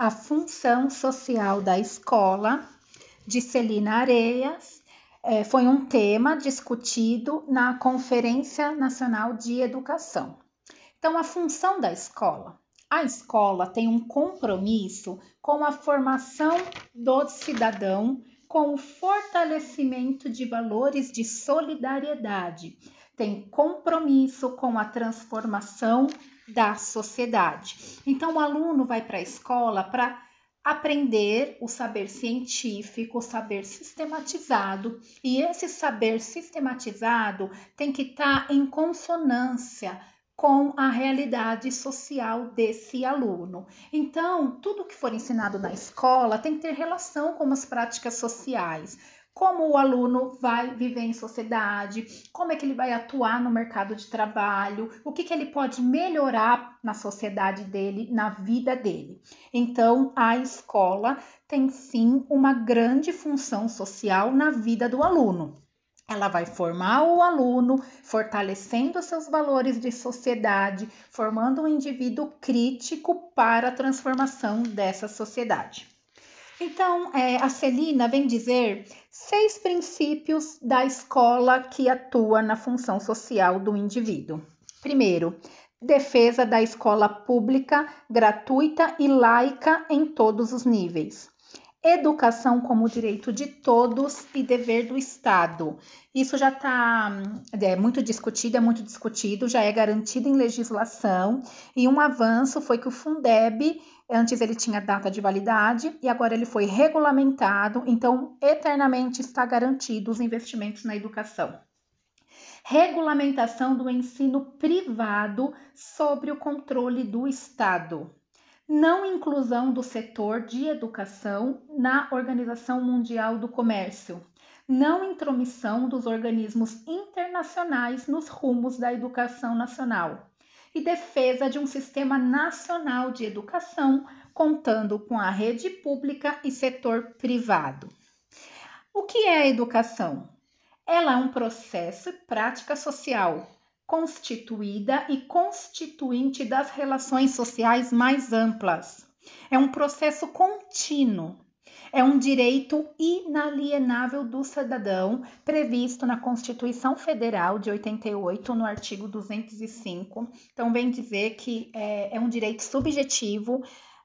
A função social da escola, de Celina Areias, é, foi um tema discutido na Conferência Nacional de Educação. Então, a função da escola. A escola tem um compromisso com a formação do cidadão, com o fortalecimento de valores de solidariedade, tem compromisso com a transformação da sociedade. Então, o aluno vai para a escola para aprender o saber científico, o saber sistematizado, e esse saber sistematizado tem que estar tá em consonância com a realidade social desse aluno. Então, tudo que for ensinado na escola tem que ter relação com as práticas sociais como o aluno vai viver em sociedade, como é que ele vai atuar no mercado de trabalho, o que, que ele pode melhorar na sociedade dele, na vida dele. Então, a escola tem sim uma grande função social na vida do aluno. Ela vai formar o aluno, fortalecendo seus valores de sociedade, formando um indivíduo crítico para a transformação dessa sociedade. Então, é, a Celina vem dizer seis princípios da escola que atua na função social do indivíduo. Primeiro, defesa da escola pública, gratuita e laica em todos os níveis. Educação como direito de todos e dever do Estado. Isso já está é, muito discutido, é muito discutido, já é garantido em legislação. E um avanço foi que o Fundeb, antes ele tinha data de validade e agora ele foi regulamentado, então eternamente está garantido os investimentos na educação. Regulamentação do ensino privado sobre o controle do Estado. Não inclusão do setor de educação na Organização Mundial do Comércio, não intromissão dos organismos internacionais nos rumos da educação nacional e defesa de um sistema nacional de educação contando com a rede pública e setor privado. O que é a educação? Ela é um processo e prática social constituída e constituinte das relações sociais mais amplas. É um processo contínuo. É um direito inalienável do cidadão, previsto na Constituição Federal de 88, no artigo 205. Então, vem dizer que é, é um direito subjetivo,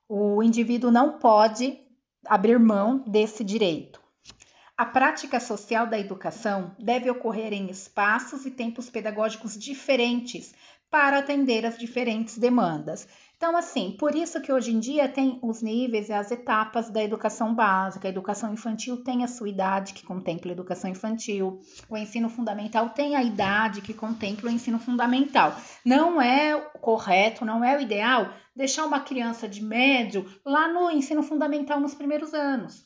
o indivíduo não pode abrir mão desse direito. A prática social da educação deve ocorrer em espaços e tempos pedagógicos diferentes para atender às diferentes demandas. Então, assim, por isso que hoje em dia tem os níveis e as etapas da educação básica. A educação infantil tem a sua idade, que contempla a educação infantil. O ensino fundamental tem a idade que contempla o ensino fundamental. Não é correto, não é o ideal deixar uma criança de médio lá no ensino fundamental nos primeiros anos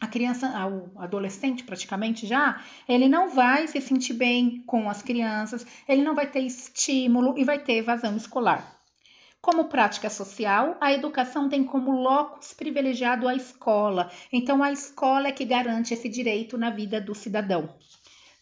a criança, o adolescente praticamente já, ele não vai se sentir bem com as crianças, ele não vai ter estímulo e vai ter evasão escolar. Como prática social, a educação tem como locus privilegiado a escola, então a escola é que garante esse direito na vida do cidadão.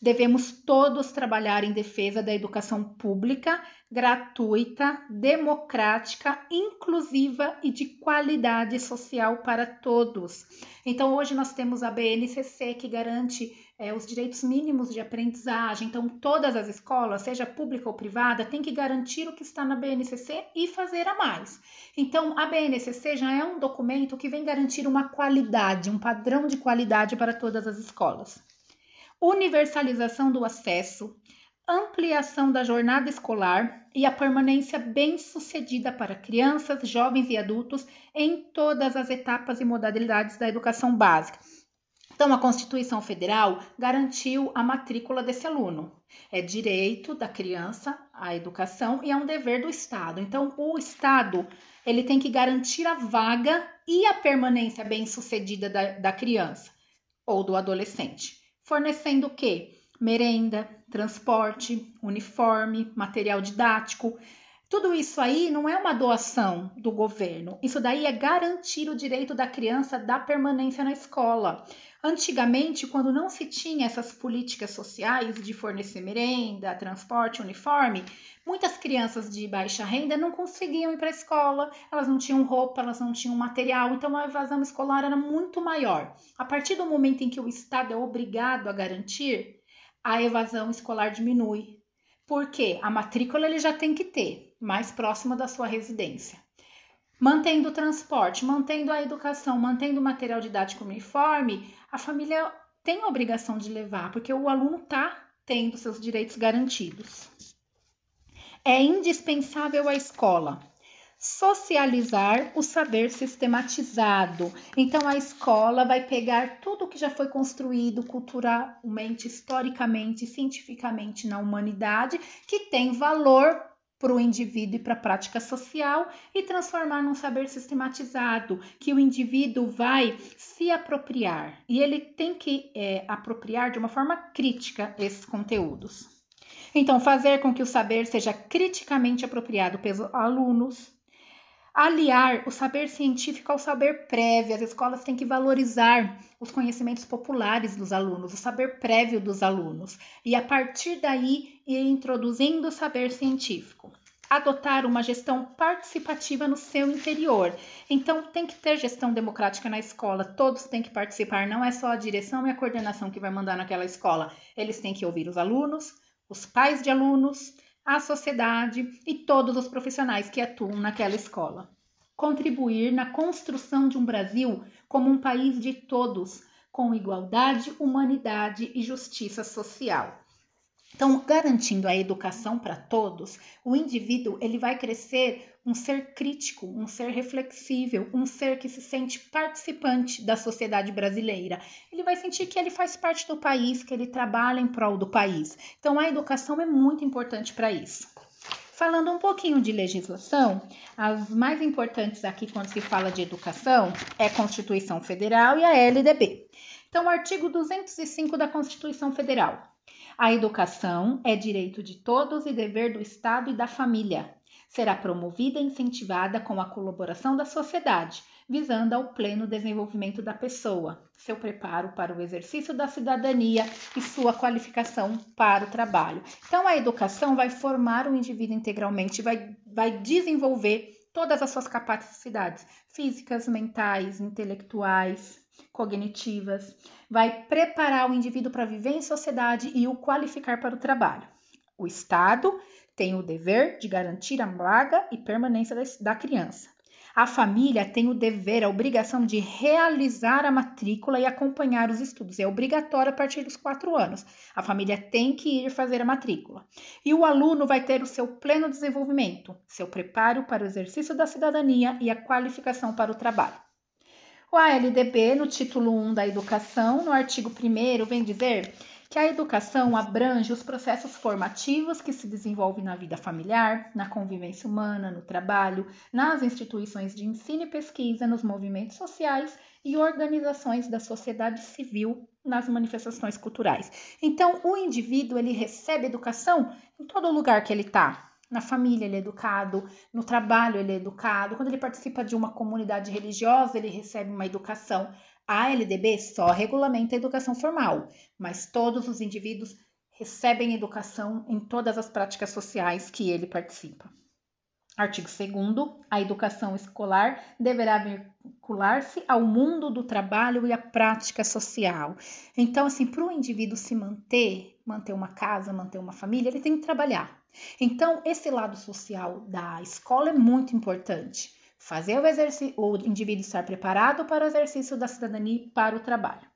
Devemos todos trabalhar em defesa da educação pública, gratuita, democrática, inclusiva e de qualidade social para todos. Então, hoje nós temos a BNCC que garante é, os direitos mínimos de aprendizagem. Então, todas as escolas, seja pública ou privada, têm que garantir o que está na BNCC e fazer a mais. Então, a BNCC já é um documento que vem garantir uma qualidade, um padrão de qualidade para todas as escolas universalização do acesso, ampliação da jornada escolar e a permanência bem-sucedida para crianças, jovens e adultos em todas as etapas e modalidades da educação básica. Então, a Constituição Federal garantiu a matrícula desse aluno. É direito da criança à educação e é um dever do Estado. Então, o Estado ele tem que garantir a vaga e a permanência bem-sucedida da, da criança ou do adolescente fornecendo o quê? Merenda, transporte, uniforme, material didático, Tudo isso aí não é uma doação do governo. Isso daí é garantir o direito da criança da permanência na escola. Antigamente, quando não se tinha essas políticas sociais de fornecer merenda, transporte, uniforme, muitas crianças de baixa renda não conseguiam ir para a escola, elas não tinham roupa, elas não tinham material, então a evasão escolar era muito maior. A partir do momento em que o Estado é obrigado a garantir, a evasão escolar diminui. Porque a matrícula ele já tem que ter, mais próxima da sua residência. Mantendo o transporte, mantendo a educação, mantendo o material didático uniforme, a família tem a obrigação de levar, porque o aluno está tendo seus direitos garantidos. É indispensável a escola socializar o saber sistematizado. Então a escola vai pegar tudo que já foi construído culturalmente, historicamente, cientificamente na humanidade, que tem valor para o indivíduo e para a prática social e transformar num saber sistematizado que o indivíduo vai se apropriar e ele tem que é, apropriar de uma forma crítica esses conteúdos. Então, fazer com que o saber seja criticamente apropriado pelos alunos, aliar o saber científico ao saber prévio. As escolas têm que valorizar os conhecimentos populares dos alunos, o saber prévio dos alunos, e a partir daí ir introduzindo o saber científico. Adotar uma gestão participativa no seu interior. Então, tem que ter gestão democrática na escola, todos têm que participar, não é só a direção e a coordenação que vai mandar naquela escola. Eles têm que ouvir os alunos, os pais de alunos, a sociedade e todos os profissionais que atuam naquela escola. Contribuir na construção de um Brasil como um país de todos, com igualdade, humanidade e justiça social. Então, garantindo a educação para todos, o indivíduo ele vai crescer um ser crítico, um ser reflexível, um ser que se sente participante da sociedade brasileira. Ele vai sentir que ele faz parte do país, que ele trabalha em prol do país. Então, a educação é muito importante para isso. Falando um pouquinho de legislação, as mais importantes aqui quando se fala de educação é a Constituição Federal e a LDB. Então, o artigo 205 da Constituição Federal a educação é direito de todos e dever do Estado e da família. Será promovida e incentivada com a colaboração da sociedade, visando ao pleno desenvolvimento da pessoa, seu preparo para o exercício da cidadania e sua qualificação para o trabalho. Então, a educação vai formar o indivíduo integralmente, vai, vai desenvolver todas as suas capacidades físicas, mentais, intelectuais, cognitivas, vai preparar o indivíduo para viver em sociedade e o qualificar para o trabalho. O Estado tem o dever de garantir a vaga e permanência da criança. A família tem o dever, a obrigação de realizar a matrícula e acompanhar os estudos. É obrigatório a partir dos quatro anos. A família tem que ir fazer a matrícula. E o aluno vai ter o seu pleno desenvolvimento, seu preparo para o exercício da cidadania e a qualificação para o trabalho. O ALDB, no título 1 da Educação, no artigo 1, vem dizer que a educação abrange os processos formativos que se desenvolvem na vida familiar, na convivência humana, no trabalho, nas instituições de ensino e pesquisa, nos movimentos sociais e organizações da sociedade civil nas manifestações culturais. Então, o indivíduo ele recebe educação em todo lugar que ele está, na família ele é educado, no trabalho ele é educado, quando ele participa de uma comunidade religiosa, ele recebe uma educação. A LDB só regulamenta a educação formal, mas todos os indivíduos recebem educação em todas as práticas sociais que ele participa. Artigo 2 a educação escolar deverá vincular-se ao mundo do trabalho e à prática social. Então, assim, para o indivíduo se manter, manter uma casa, manter uma família, ele tem que trabalhar. Então, esse lado social da escola é muito importante. Fazer o, o indivíduo estar preparado para o exercício da cidadania e para o trabalho.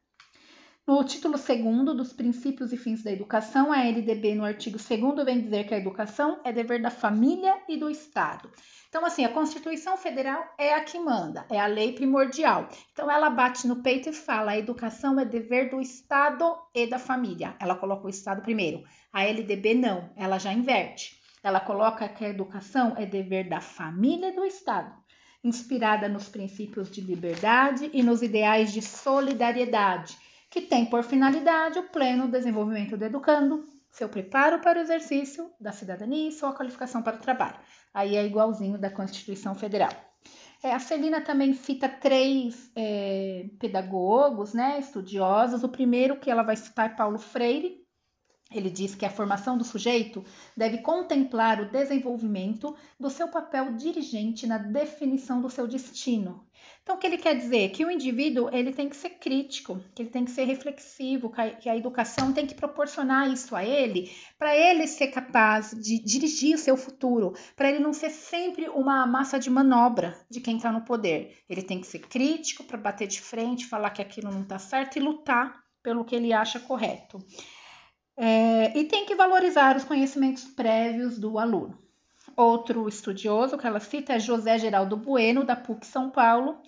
No título 2 dos princípios e fins da educação, a LDB, no artigo 2 vem dizer que a educação é dever da família e do Estado. Então, assim, a Constituição Federal é a que manda, é a lei primordial. Então, ela bate no peito e fala: a educação é dever do Estado e da família. Ela coloca o Estado primeiro. A LDB não, ela já inverte. Ela coloca que a educação é dever da família e do Estado, inspirada nos princípios de liberdade e nos ideais de solidariedade que tem por finalidade o pleno desenvolvimento do educando, seu preparo para o exercício da cidadania e sua qualificação para o trabalho. Aí é igualzinho da Constituição Federal. É, a Celina também cita três é, pedagogos, né, estudiosos. O primeiro que ela vai citar é Paulo Freire, ele diz que a formação do sujeito deve contemplar o desenvolvimento do seu papel dirigente na definição do seu destino. Então, o que ele quer dizer? Que o indivíduo ele tem que ser crítico, que ele tem que ser reflexivo, que a educação tem que proporcionar isso a ele, para ele ser capaz de dirigir seu futuro, para ele não ser sempre uma massa de manobra de quem está no poder. Ele tem que ser crítico para bater de frente, falar que aquilo não está certo e lutar pelo que ele acha correto. É, e tem que valorizar os conhecimentos prévios do aluno. Outro estudioso que ela cita é José Geraldo Bueno, da PUC São Paulo.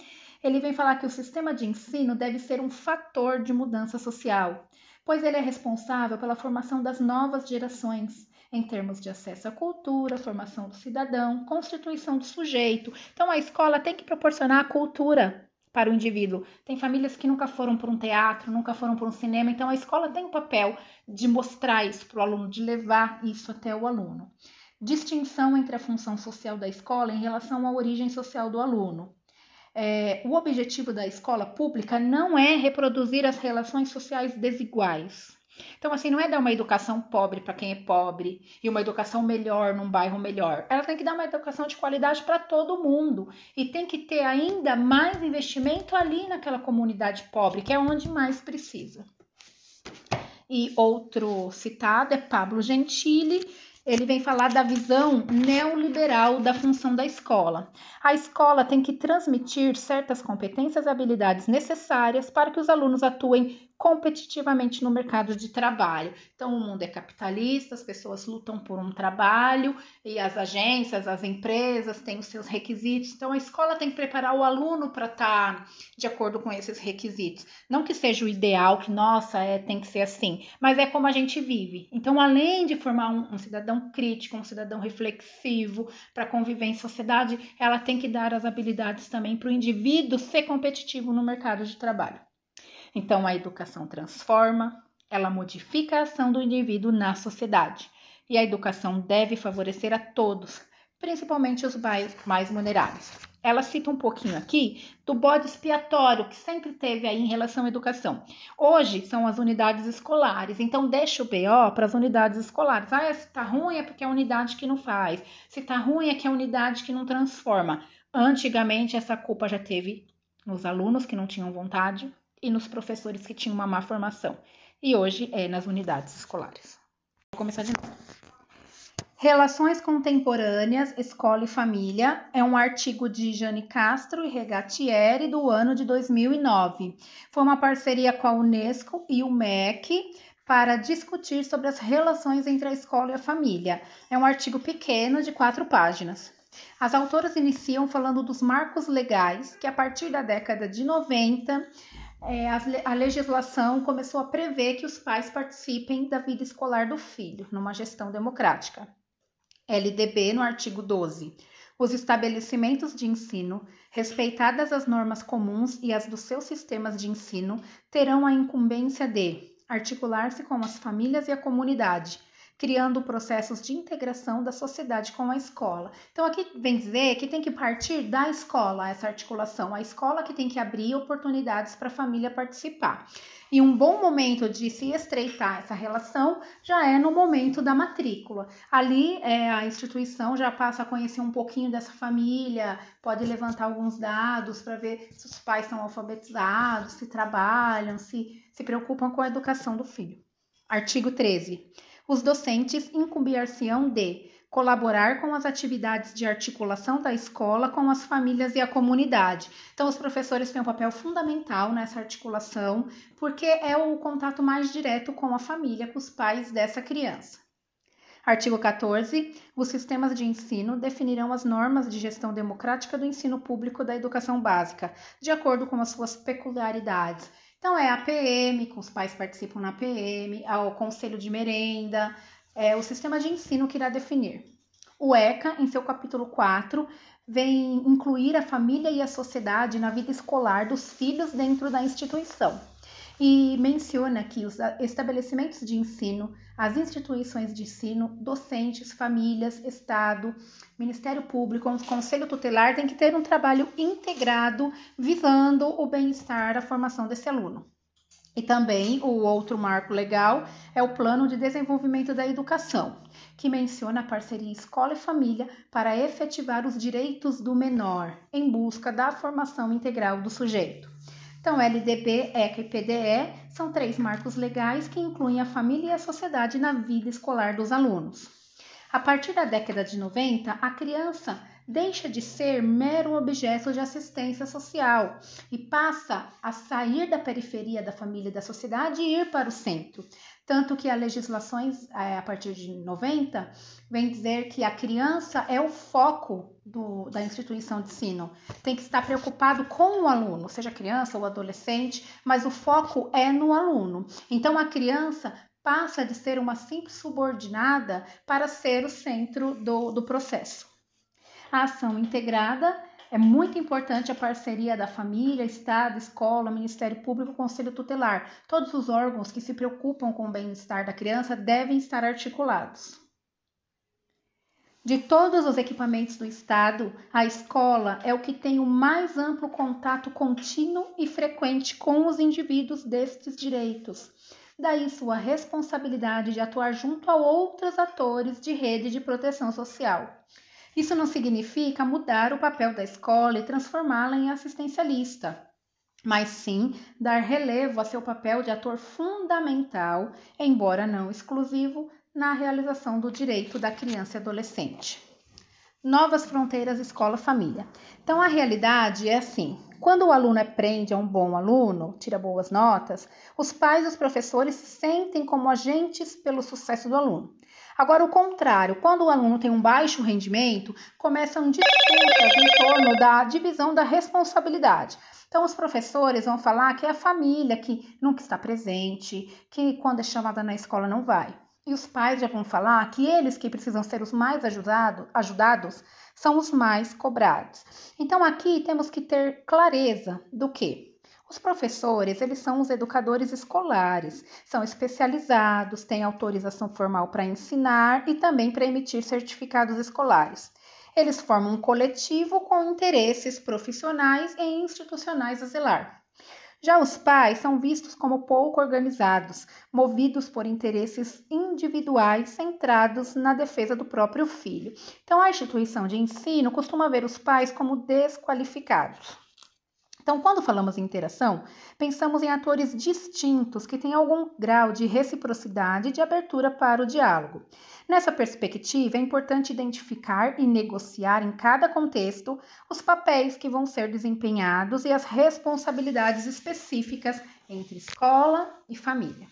Ele vem falar que o sistema de ensino deve ser um fator de mudança social, pois ele é responsável pela formação das novas gerações, em termos de acesso à cultura, formação do cidadão, constituição do sujeito. Então, a escola tem que proporcionar a cultura para o indivíduo. Tem famílias que nunca foram para um teatro, nunca foram para um cinema, então a escola tem o papel de mostrar isso para o aluno, de levar isso até o aluno. Distinção entre a função social da escola em relação à origem social do aluno. É, o objetivo da escola pública não é reproduzir as relações sociais desiguais, então, assim, não é dar uma educação pobre para quem é pobre e uma educação melhor num bairro melhor. Ela tem que dar uma educação de qualidade para todo mundo e tem que ter ainda mais investimento ali naquela comunidade pobre, que é onde mais precisa. E outro citado é Pablo Gentili, ele vem falar da visão neoliberal da função da escola. A escola tem que transmitir certas competências e habilidades necessárias para que os alunos atuem competitivamente no mercado de trabalho. Então, o mundo é capitalista, as pessoas lutam por um trabalho e as agências, as empresas têm os seus requisitos. Então, a escola tem que preparar o aluno para estar tá de acordo com esses requisitos. Não que seja o ideal, que nossa, é, tem que ser assim, mas é como a gente vive. Então, além de formar um, um cidadão crítico, um cidadão reflexivo para conviver em sociedade, ela tem que dar as habilidades também para o indivíduo ser competitivo no mercado de trabalho. Então, a educação transforma, ela modifica a ação do indivíduo na sociedade. E a educação deve favorecer a todos, principalmente os mais vulneráveis. Ela cita um pouquinho aqui do bode expiatório que sempre teve aí em relação à educação. Hoje são as unidades escolares, então deixa o BO para as unidades escolares. Ah, se tá ruim é porque é a unidade que não faz. Se tá ruim é que é a unidade que não transforma. Antigamente essa culpa já teve nos alunos que não tinham vontade, e nos professores que tinham uma má formação. E hoje é nas unidades escolares. Vou começar de novo. Relações contemporâneas, escola e família é um artigo de Jane Castro e Regatieri do ano de 2009. Foi uma parceria com a Unesco e o MEC para discutir sobre as relações entre a escola e a família. É um artigo pequeno de quatro páginas. As autoras iniciam falando dos marcos legais que, a partir da década de 90, é, a legislação começou a prever que os pais participem da vida escolar do filho, numa gestão democrática. LDB, no artigo 12. Os estabelecimentos de ensino, respeitadas as normas comuns e as dos seus sistemas de ensino, terão a incumbência de articular-se com as famílias e a comunidade, criando processos de integração da sociedade com a escola. Então, aqui vem dizer que tem que partir da escola essa articulação, a escola que tem que abrir oportunidades para a família participar. E um bom momento de se estreitar essa relação já é no momento da matrícula. Ali é, a instituição já passa a conhecer um pouquinho dessa família, pode levantar alguns dados para ver se os pais são alfabetizados, se trabalham, se se preocupam com a educação do filho. Artigo 13 os docentes incumbir-se-ão de colaborar com as atividades de articulação da escola com as famílias e a comunidade. Então, os professores têm um papel fundamental nessa articulação, porque é o contato mais direto com a família, com os pais dessa criança. Artigo 14. Os sistemas de ensino definirão as normas de gestão democrática do ensino público da educação básica, de acordo com as suas peculiaridades então, é a PM, os pais participam na PM, o conselho de merenda, é o sistema de ensino que irá definir. O ECA, em seu capítulo 4, vem incluir a família e a sociedade na vida escolar dos filhos dentro da instituição. E menciona que os estabelecimentos de ensino, as instituições de ensino, docentes, famílias, Estado, Ministério Público, Conselho Tutelar têm que ter um trabalho integrado visando o bem-estar, a formação desse aluno. E também o outro marco legal é o Plano de Desenvolvimento da Educação, que menciona a parceria escola e família para efetivar os direitos do menor em busca da formação integral do sujeito. Então, LDB, ECA e PDE são três marcos legais que incluem a família e a sociedade na vida escolar dos alunos. A partir da década de 90, a criança deixa de ser mero objeto de assistência social e passa a sair da periferia da família e da sociedade e ir para o centro. Tanto que as legislações, é, a partir de 90, vem dizer que a criança é o foco do, da instituição de ensino. Tem que estar preocupado com o aluno, seja criança ou adolescente, mas o foco é no aluno. Então, a criança passa de ser uma simples subordinada para ser o centro do, do processo. A ação integrada é muito importante a parceria da família, Estado, escola, Ministério Público, Conselho Tutelar. Todos os órgãos que se preocupam com o bem-estar da criança devem estar articulados. De todos os equipamentos do Estado, a escola é o que tem o mais amplo contato contínuo e frequente com os indivíduos destes direitos. Daí sua responsabilidade de atuar junto a outros atores de rede de proteção social. Isso não significa mudar o papel da escola e transformá-la em assistencialista, mas sim dar relevo a seu papel de ator fundamental, embora não exclusivo, na realização do direito da criança e adolescente. Novas fronteiras escola-família. Então, a realidade é assim: quando o aluno aprende, é um bom aluno, tira boas notas, os pais e os professores se sentem como agentes pelo sucesso do aluno. Agora, o contrário, quando o aluno tem um baixo rendimento, começam disputas em torno da divisão da responsabilidade. Então, os professores vão falar que é a família que nunca está presente, que quando é chamada na escola não vai. E os pais já vão falar que eles que precisam ser os mais ajudado, ajudados são os mais cobrados. Então, aqui temos que ter clareza do que os professores, eles são os educadores escolares, são especializados, têm autorização formal para ensinar e também para emitir certificados escolares. Eles formam um coletivo com interesses profissionais e institucionais a zelar. Já os pais são vistos como pouco organizados, movidos por interesses individuais centrados na defesa do próprio filho. Então, a instituição de ensino costuma ver os pais como desqualificados. Então, quando falamos em interação, pensamos em atores distintos que têm algum grau de reciprocidade e de abertura para o diálogo. Nessa perspectiva, é importante identificar e negociar em cada contexto os papéis que vão ser desempenhados e as responsabilidades específicas entre escola e família.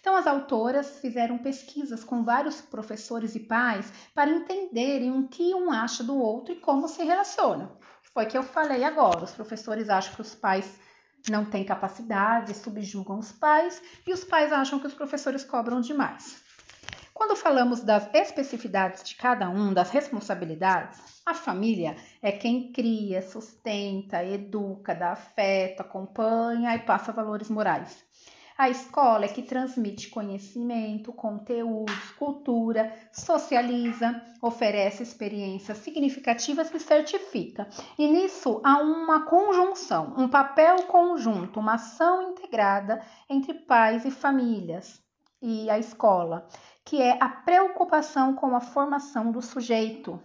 Então, as autoras fizeram pesquisas com vários professores e pais para entenderem o que um acha do outro e como se relaciona. Foi que eu falei agora. Os professores acham que os pais não têm capacidade, subjugam os pais, e os pais acham que os professores cobram demais. Quando falamos das especificidades de cada um, das responsabilidades, a família é quem cria, sustenta, educa, dá afeto, acompanha e passa valores morais. A escola é que transmite conhecimento, conteúdos, cultura, socializa, oferece experiências significativas e certifica. E nisso há uma conjunção, um papel conjunto, uma ação integrada entre pais e famílias e a escola, que é a preocupação com a formação do sujeito.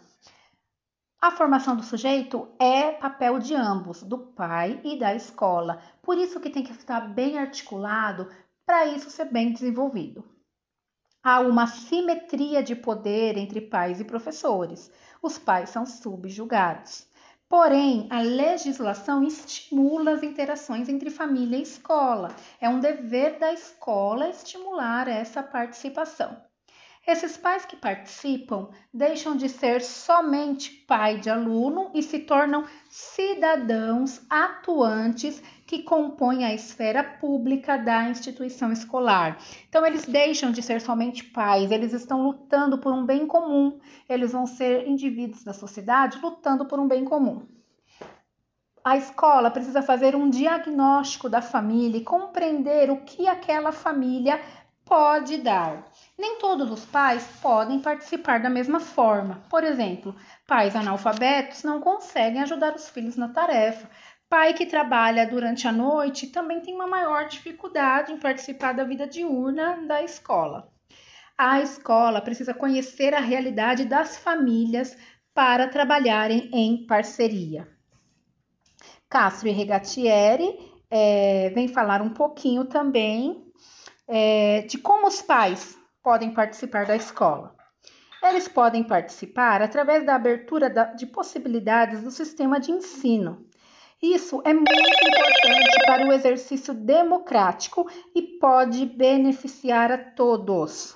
A formação do sujeito é papel de ambos, do pai e da escola. Por isso que tem que estar bem articulado para isso ser bem desenvolvido. Há uma simetria de poder entre pais e professores. Os pais são subjugados. Porém, a legislação estimula as interações entre família e escola. É um dever da escola estimular essa participação. Esses pais que participam deixam de ser somente pai de aluno e se tornam cidadãos atuantes que compõem a esfera pública da instituição escolar. Então, eles deixam de ser somente pais, eles estão lutando por um bem comum, eles vão ser indivíduos da sociedade lutando por um bem comum. a escola precisa fazer um diagnóstico da família e compreender o que aquela família pode dar. Nem todos os pais podem participar da mesma forma. Por exemplo, pais analfabetos não conseguem ajudar os filhos na tarefa. Pai que trabalha durante a noite também tem uma maior dificuldade em participar da vida diurna da escola. A escola precisa conhecer a realidade das famílias para trabalharem em parceria. Castro e Regatieri é, vem falar um pouquinho também é, de como os pais podem participar da escola. Eles podem participar através da abertura de possibilidades do sistema de ensino. Isso é muito importante para o exercício democrático e pode beneficiar a todos.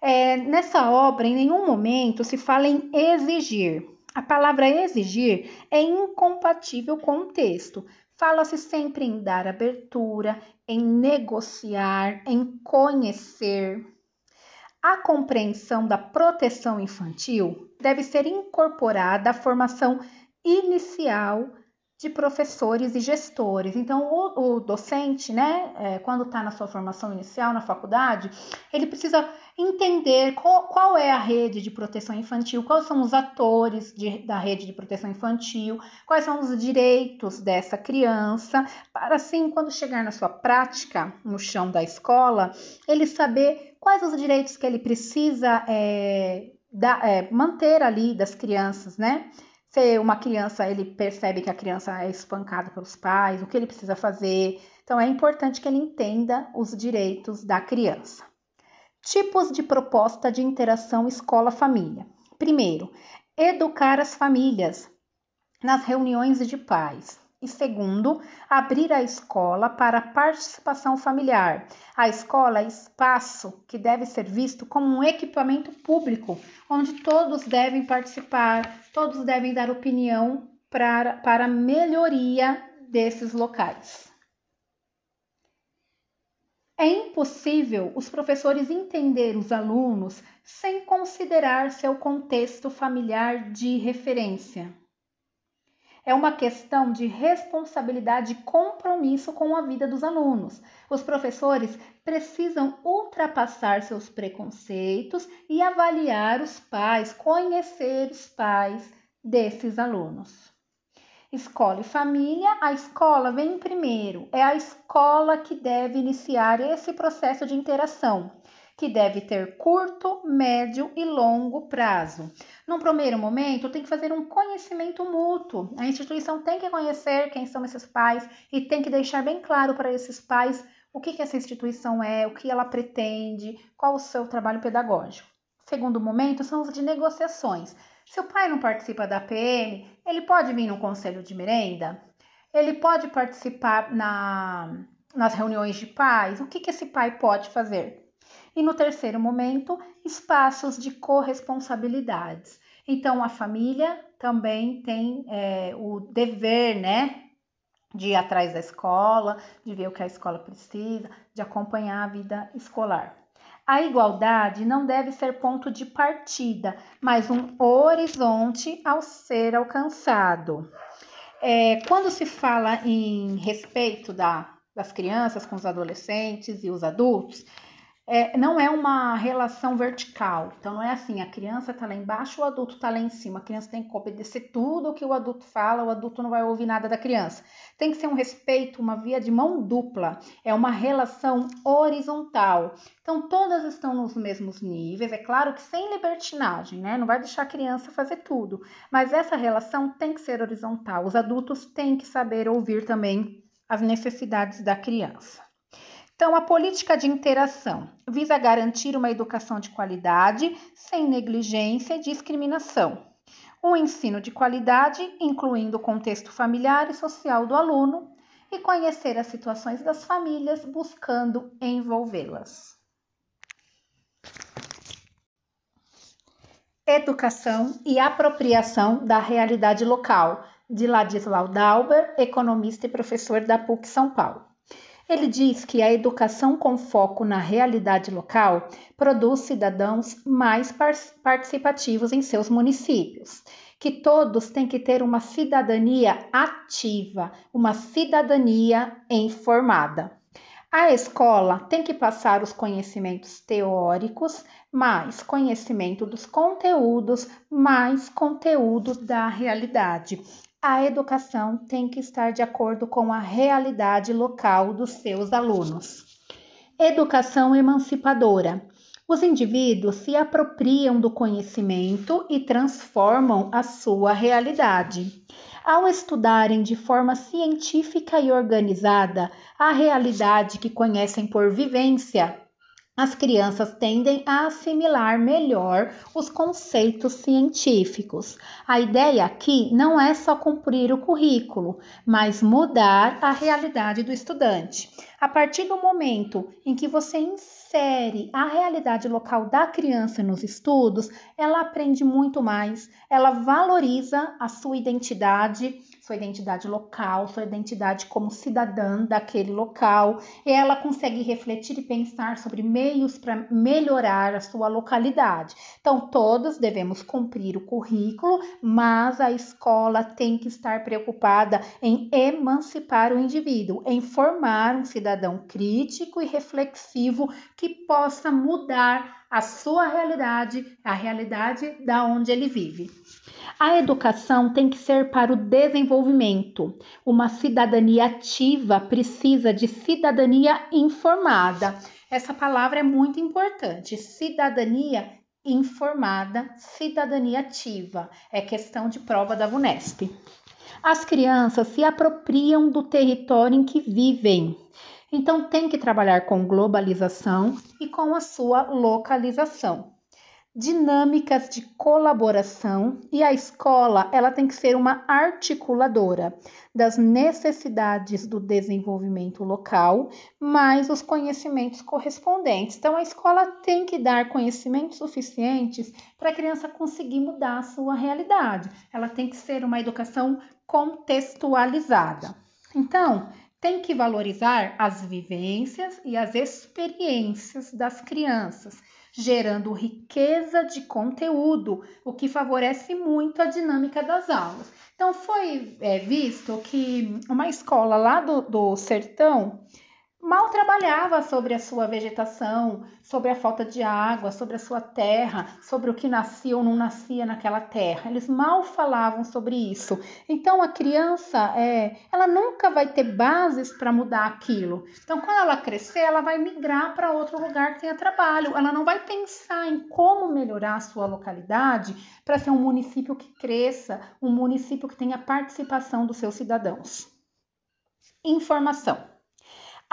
É, nessa obra, em nenhum momento se fala em exigir. A palavra exigir é incompatível com o texto. Fala-se sempre em dar abertura, em negociar, em conhecer. A compreensão da proteção infantil deve ser incorporada à formação inicial de professores e gestores. Então, o, o docente, né, é, quando está na sua formação inicial na faculdade, ele precisa entender qual, qual, é a rede de proteção infantil, quais são os atores de, da rede de proteção infantil, quais são os direitos dessa criança, para assim, quando chegar na sua prática no chão da escola, ele saber quais os direitos que ele precisa é, da, é, manter ali das crianças, né? Se uma criança ele percebe que a criança é espancada pelos pais, o que ele precisa fazer. Então é importante que ele entenda os direitos da criança. Tipos de proposta de interação escola-família. Primeiro, educar as famílias nas reuniões de pais. E segundo, abrir a escola para participação familiar. A escola é espaço que deve ser visto como um equipamento público, onde todos devem participar, todos devem dar opinião para, para melhoria desses locais. É impossível os professores entender os alunos sem considerar seu contexto familiar de referência. É uma questão de responsabilidade e compromisso com a vida dos alunos. Os professores precisam ultrapassar seus preconceitos e avaliar os pais, conhecer os pais desses alunos. Escola e família, a escola vem primeiro. É a escola que deve iniciar esse processo de interação que deve ter curto, médio e longo prazo. Num primeiro momento, tem que fazer um conhecimento mútuo. A instituição tem que conhecer quem são esses pais e tem que deixar bem claro para esses pais o que, que essa instituição é, o que ela pretende, qual o seu trabalho pedagógico. Segundo momento, são os de negociações. Se o pai não participa da PM, ele pode vir no conselho de merenda? Ele pode participar na, nas reuniões de pais? O que, que esse pai pode fazer? E no terceiro momento, espaços de corresponsabilidades. Então, a família também tem é, o dever, né, de ir atrás da escola, de ver o que a escola precisa, de acompanhar a vida escolar. A igualdade não deve ser ponto de partida, mas um horizonte ao ser alcançado. É, quando se fala em respeito da, das crianças com os adolescentes e os adultos, é, não é uma relação vertical. Então, não é assim, a criança está lá embaixo, o adulto está lá em cima. A criança tem que obedecer tudo o que o adulto fala, o adulto não vai ouvir nada da criança. Tem que ser um respeito, uma via de mão dupla. É uma relação horizontal. Então, todas estão nos mesmos níveis. É claro que sem libertinagem, né? Não vai deixar a criança fazer tudo. Mas essa relação tem que ser horizontal. Os adultos têm que saber ouvir também as necessidades da criança. Então, a política de interação visa garantir uma educação de qualidade, sem negligência e discriminação. Um ensino de qualidade, incluindo o contexto familiar e social do aluno, e conhecer as situações das famílias, buscando envolvê-las. Educação e apropriação da realidade local, de Ladislau Dauber, economista e professor da PUC São Paulo. Ele diz que a educação com foco na realidade local produz cidadãos mais participativos em seus municípios, que todos têm que ter uma cidadania ativa, uma cidadania informada. A escola tem que passar os conhecimentos teóricos, mais conhecimento dos conteúdos, mais conteúdo da realidade. A educação tem que estar de acordo com a realidade local dos seus alunos. Educação emancipadora. Os indivíduos se apropriam do conhecimento e transformam a sua realidade. Ao estudarem de forma científica e organizada a realidade que conhecem por vivência, as crianças tendem a assimilar melhor os conceitos científicos. A ideia aqui não é só cumprir o currículo, mas mudar a realidade do estudante. A partir do momento em que você insere a realidade local da criança nos estudos, ela aprende muito mais, ela valoriza a sua identidade, sua identidade local, sua identidade como cidadã daquele local, ela consegue refletir e pensar sobre meios para melhorar a sua localidade. Então, todos devemos cumprir o currículo, mas a escola tem que estar preocupada em emancipar o indivíduo, em formar um cidadão crítico e reflexivo que possa mudar a sua realidade, a realidade da onde ele vive. A educação tem que ser para o desenvolvimento. Uma cidadania ativa precisa de cidadania informada. Essa palavra é muito importante. Cidadania informada, cidadania ativa. É questão de prova da VUNESP. As crianças se apropriam do território em que vivem. Então tem que trabalhar com globalização e com a sua localização dinâmicas de colaboração e a escola ela tem que ser uma articuladora das necessidades do desenvolvimento local, mais os conhecimentos correspondentes. Então a escola tem que dar conhecimentos suficientes para a criança conseguir mudar a sua realidade. Ela tem que ser uma educação contextualizada. Então, tem que valorizar as vivências e as experiências das crianças gerando riqueza de conteúdo, o que favorece muito a dinâmica das aulas. Então, foi é, visto que uma escola lá do, do sertão mal trabalhava sobre a sua vegetação, sobre a falta de água, sobre a sua terra, sobre o que nascia ou não nascia naquela terra. Eles mal falavam sobre isso. Então a criança, é, ela nunca vai ter bases para mudar aquilo. Então quando ela crescer, ela vai migrar para outro lugar que tenha trabalho. Ela não vai pensar em como melhorar a sua localidade para ser um município que cresça, um município que tenha participação dos seus cidadãos. Informação.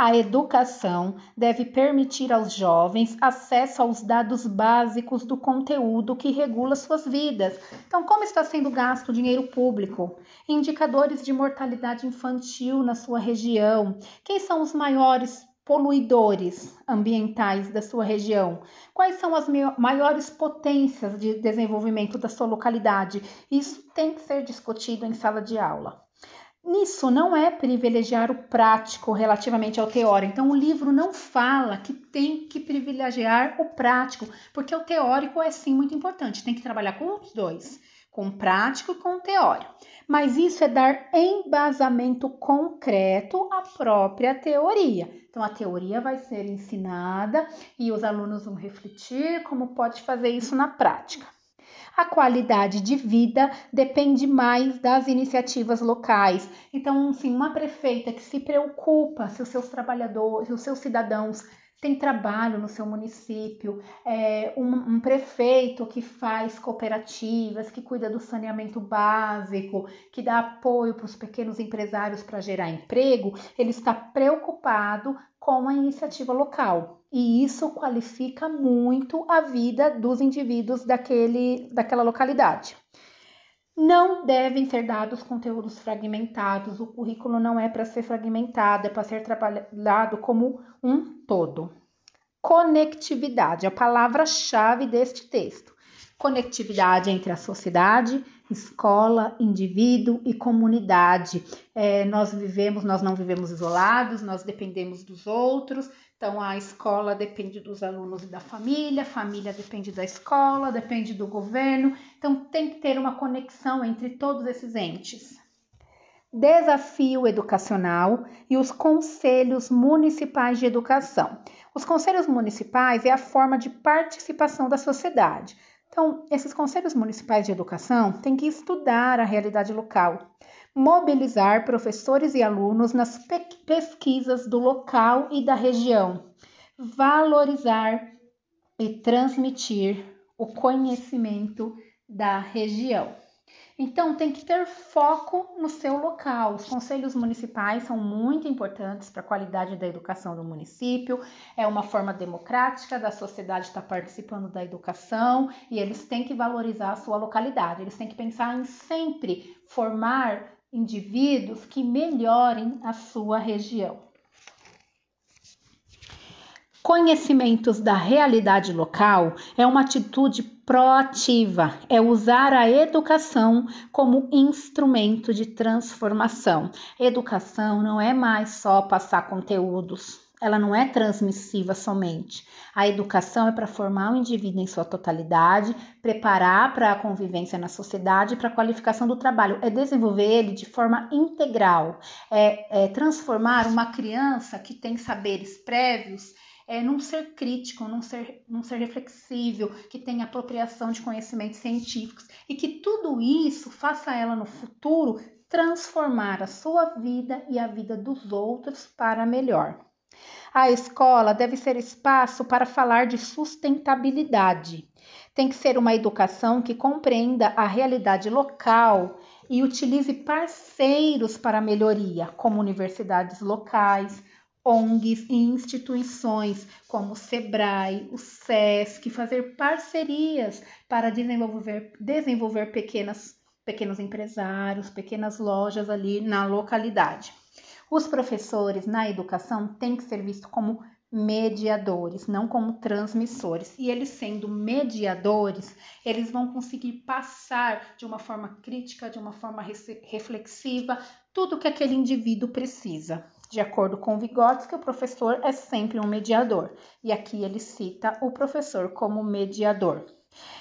A educação deve permitir aos jovens acesso aos dados básicos do conteúdo que regula suas vidas. Então, como está sendo gasto o dinheiro público? Indicadores de mortalidade infantil na sua região. Quem são os maiores poluidores ambientais da sua região? Quais são as maiores potências de desenvolvimento da sua localidade? Isso tem que ser discutido em sala de aula. Nisso não é privilegiar o prático relativamente ao teórico. Então, o livro não fala que tem que privilegiar o prático, porque o teórico é sim muito importante, tem que trabalhar com os dois, com o prático e com o teórico. Mas isso é dar embasamento concreto à própria teoria. Então, a teoria vai ser ensinada e os alunos vão refletir como pode fazer isso na prática. A qualidade de vida depende mais das iniciativas locais. Então, sim, uma prefeita que se preocupa se os seus trabalhadores, se os seus cidadãos têm trabalho no seu município, é, um, um, prefeito que faz cooperativas, que cuida do saneamento básico, que dá apoio para os pequenos empresários para gerar emprego, ele está preocupado com a iniciativa local e isso qualifica muito a vida dos indivíduos daquele, daquela localidade. Não devem ser dados conteúdos fragmentados, o currículo não é para ser fragmentado, é para ser trabalhado como um todo. Conectividade, a palavra-chave deste texto. conectividade entre a sociedade, escola, indivíduo e comunidade. É, nós vivemos, nós não vivemos isolados, nós dependemos dos outros. Então, a escola depende dos alunos e da família, a família depende da escola, depende do governo. Então, tem que ter uma conexão entre todos esses entes. Desafio educacional e os conselhos municipais de educação. Os conselhos municipais é a forma de participação da sociedade. Então, esses conselhos municipais de educação têm que estudar a realidade local, mobilizar professores e alunos nas pesquisas do local e da região, valorizar e transmitir o conhecimento da região. Então, tem que ter foco no seu local. Os conselhos municipais são muito importantes para a qualidade da educação do município. É uma forma democrática da sociedade estar participando da educação e eles têm que valorizar a sua localidade. Eles têm que pensar em sempre formar indivíduos que melhorem a sua região. Conhecimentos da realidade local é uma atitude proativa, é usar a educação como instrumento de transformação. Educação não é mais só passar conteúdos, ela não é transmissiva somente. A educação é para formar o indivíduo em sua totalidade, preparar para a convivência na sociedade, para a qualificação do trabalho, é desenvolver ele de forma integral, é, é transformar uma criança que tem saberes prévios é, num ser crítico, num ser, num ser reflexível, que tenha apropriação de conhecimentos científicos e que tudo isso faça ela no futuro transformar a sua vida e a vida dos outros para melhor. A escola deve ser espaço para falar de sustentabilidade. Tem que ser uma educação que compreenda a realidade local e utilize parceiros para melhoria, como universidades locais, ONGs e instituições como o SEBRAE, o SESC, fazer parcerias para desenvolver, desenvolver pequenas, pequenos empresários, pequenas lojas ali na localidade. Os professores na educação têm que ser vistos como mediadores, não como transmissores. E eles sendo mediadores, eles vão conseguir passar de uma forma crítica, de uma forma reflexiva, tudo que aquele indivíduo precisa. De acordo com Vygotsky, o professor é sempre um mediador, e aqui ele cita o professor como mediador.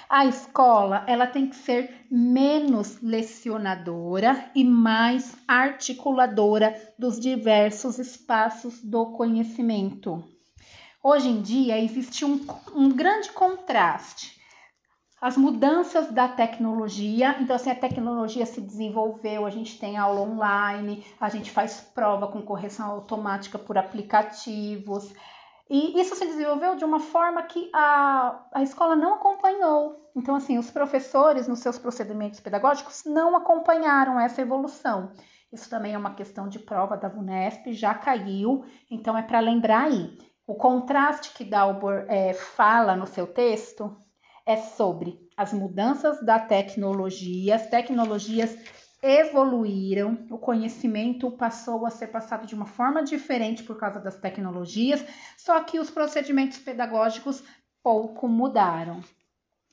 A escola, ela tem que ser menos lecionadora e mais articuladora dos diversos espaços do conhecimento. Hoje em dia existe um, um grande contraste as mudanças da tecnologia. Então, assim, a tecnologia se desenvolveu, a gente tem aula online, a gente faz prova com correção automática por aplicativos. E isso se desenvolveu de uma forma que a, a escola não acompanhou. Então, assim, os professores, nos seus procedimentos pedagógicos, não acompanharam essa evolução. Isso também é uma questão de prova da VUNESP, já caiu, então é para lembrar aí. O contraste que Dalbor é, fala no seu texto é sobre as mudanças da tecnologia. As tecnologias evoluíram, o conhecimento passou a ser passado de uma forma diferente por causa das tecnologias, só que os procedimentos pedagógicos pouco mudaram.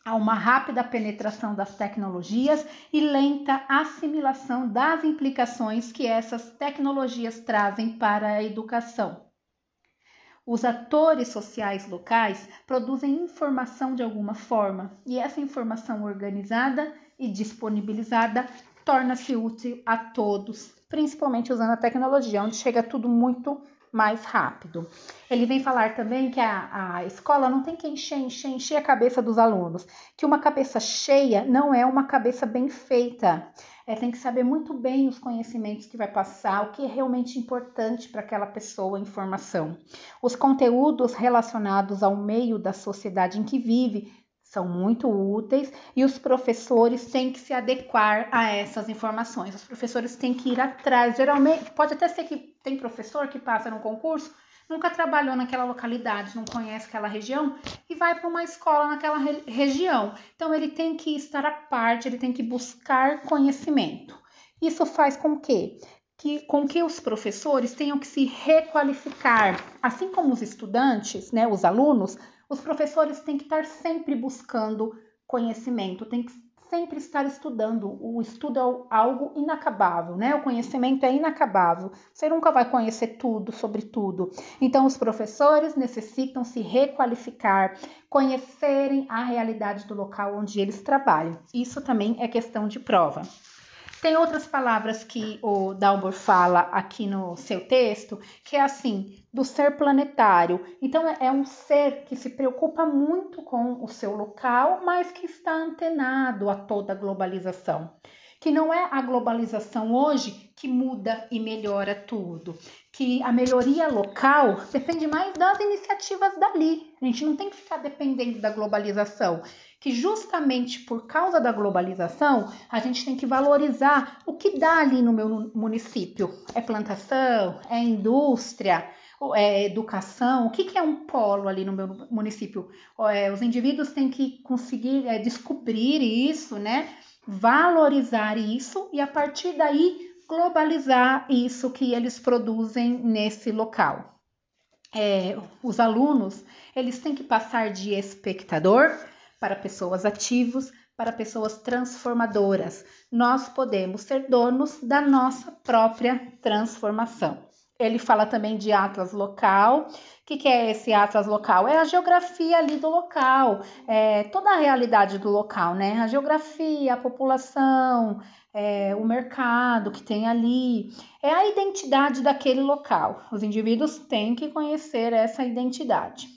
Há uma rápida penetração das tecnologias e lenta assimilação das implicações que essas tecnologias trazem para a educação. Os atores sociais locais produzem informação de alguma forma e essa informação organizada e disponibilizada torna-se útil a todos, principalmente usando a tecnologia, onde chega tudo muito mais rápido. Ele vem falar também que a, a escola não tem que encher, encher, encher a cabeça dos alunos, que uma cabeça cheia não é uma cabeça bem feita é, tem que saber muito bem os conhecimentos que vai passar, o que é realmente importante para aquela pessoa, informação. Os conteúdos relacionados ao meio da sociedade em que vive são muito úteis e os professores têm que se adequar a essas informações. Os professores têm que ir atrás. Geralmente, pode até ser que tem professor que passa no concurso nunca trabalhou naquela localidade, não conhece aquela região e vai para uma escola naquela re região. Então ele tem que estar à parte, ele tem que buscar conhecimento. Isso faz com que, que com que os professores tenham que se requalificar, assim como os estudantes, né, os alunos, os professores têm que estar sempre buscando conhecimento, tem que sempre estar estudando. O estudo é algo inacabável, né? O conhecimento é inacabável. Você nunca vai conhecer tudo sobre tudo. Então, os professores necessitam se requalificar, conhecerem a realidade do local onde eles trabalham. Isso também é questão de prova. Tem outras palavras que o Dalbor fala aqui no seu texto, que é assim, do ser planetário. Então, é um ser que se preocupa muito com o seu local, mas que está antenado a toda a globalização. Que não é a globalização hoje que muda e melhora tudo. Que a melhoria local depende mais das iniciativas dali. A gente não tem que ficar dependendo da globalização que justamente por causa da globalização, a gente tem que valorizar o que dá ali no meu município. É plantação, é indústria, é educação, o que, que é um polo ali no meu município? É, os indivíduos têm que conseguir é, descobrir isso, né? Valorizar isso e a partir daí globalizar isso que eles produzem nesse local. É, os alunos eles têm que passar de espectador para pessoas ativos, para pessoas transformadoras. Nós podemos ser donos da nossa própria transformação. Ele fala também de atlas local. O que, que, é esse atlas local? É a geografia ali do local, é toda a realidade do local, né? A geografia, a população, é, o mercado que tem ali, é a identidade daquele local. Os indivíduos têm que conhecer essa identidade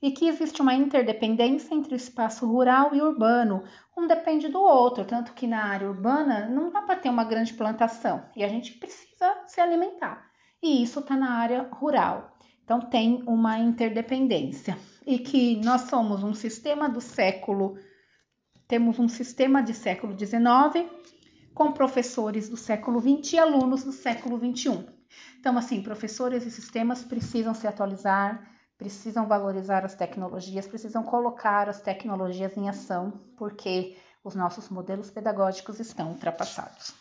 e que existe uma interdependência entre o espaço rural e urbano. Um depende do outro, tanto que na área urbana não dá para ter uma grande plantação e a gente precisa se alimentar. E isso está na área rural. Então tem uma interdependência. E que nós somos um sistema do século, temos um sistema de século XIX com professores do século XX e alunos do século XXI. Então, assim, professores e sistemas precisam se atualizar, precisam valorizar as tecnologias, precisam colocar as tecnologias em ação, porque os nossos modelos pedagógicos estão ultrapassados.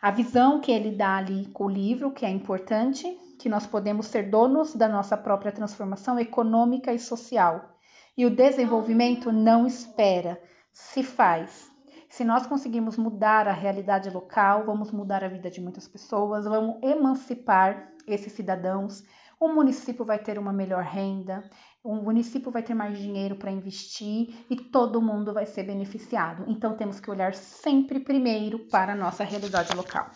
A visão que ele dá ali com o livro, que é importante, que nós podemos ser donos da nossa própria transformação econômica e social. E o desenvolvimento não espera, se faz. Se nós conseguimos mudar a realidade local, vamos mudar a vida de muitas pessoas, vamos emancipar esses cidadãos, o município vai ter uma melhor renda, o município vai ter mais dinheiro para investir e todo mundo vai ser beneficiado. Então temos que olhar sempre primeiro para a nossa realidade local.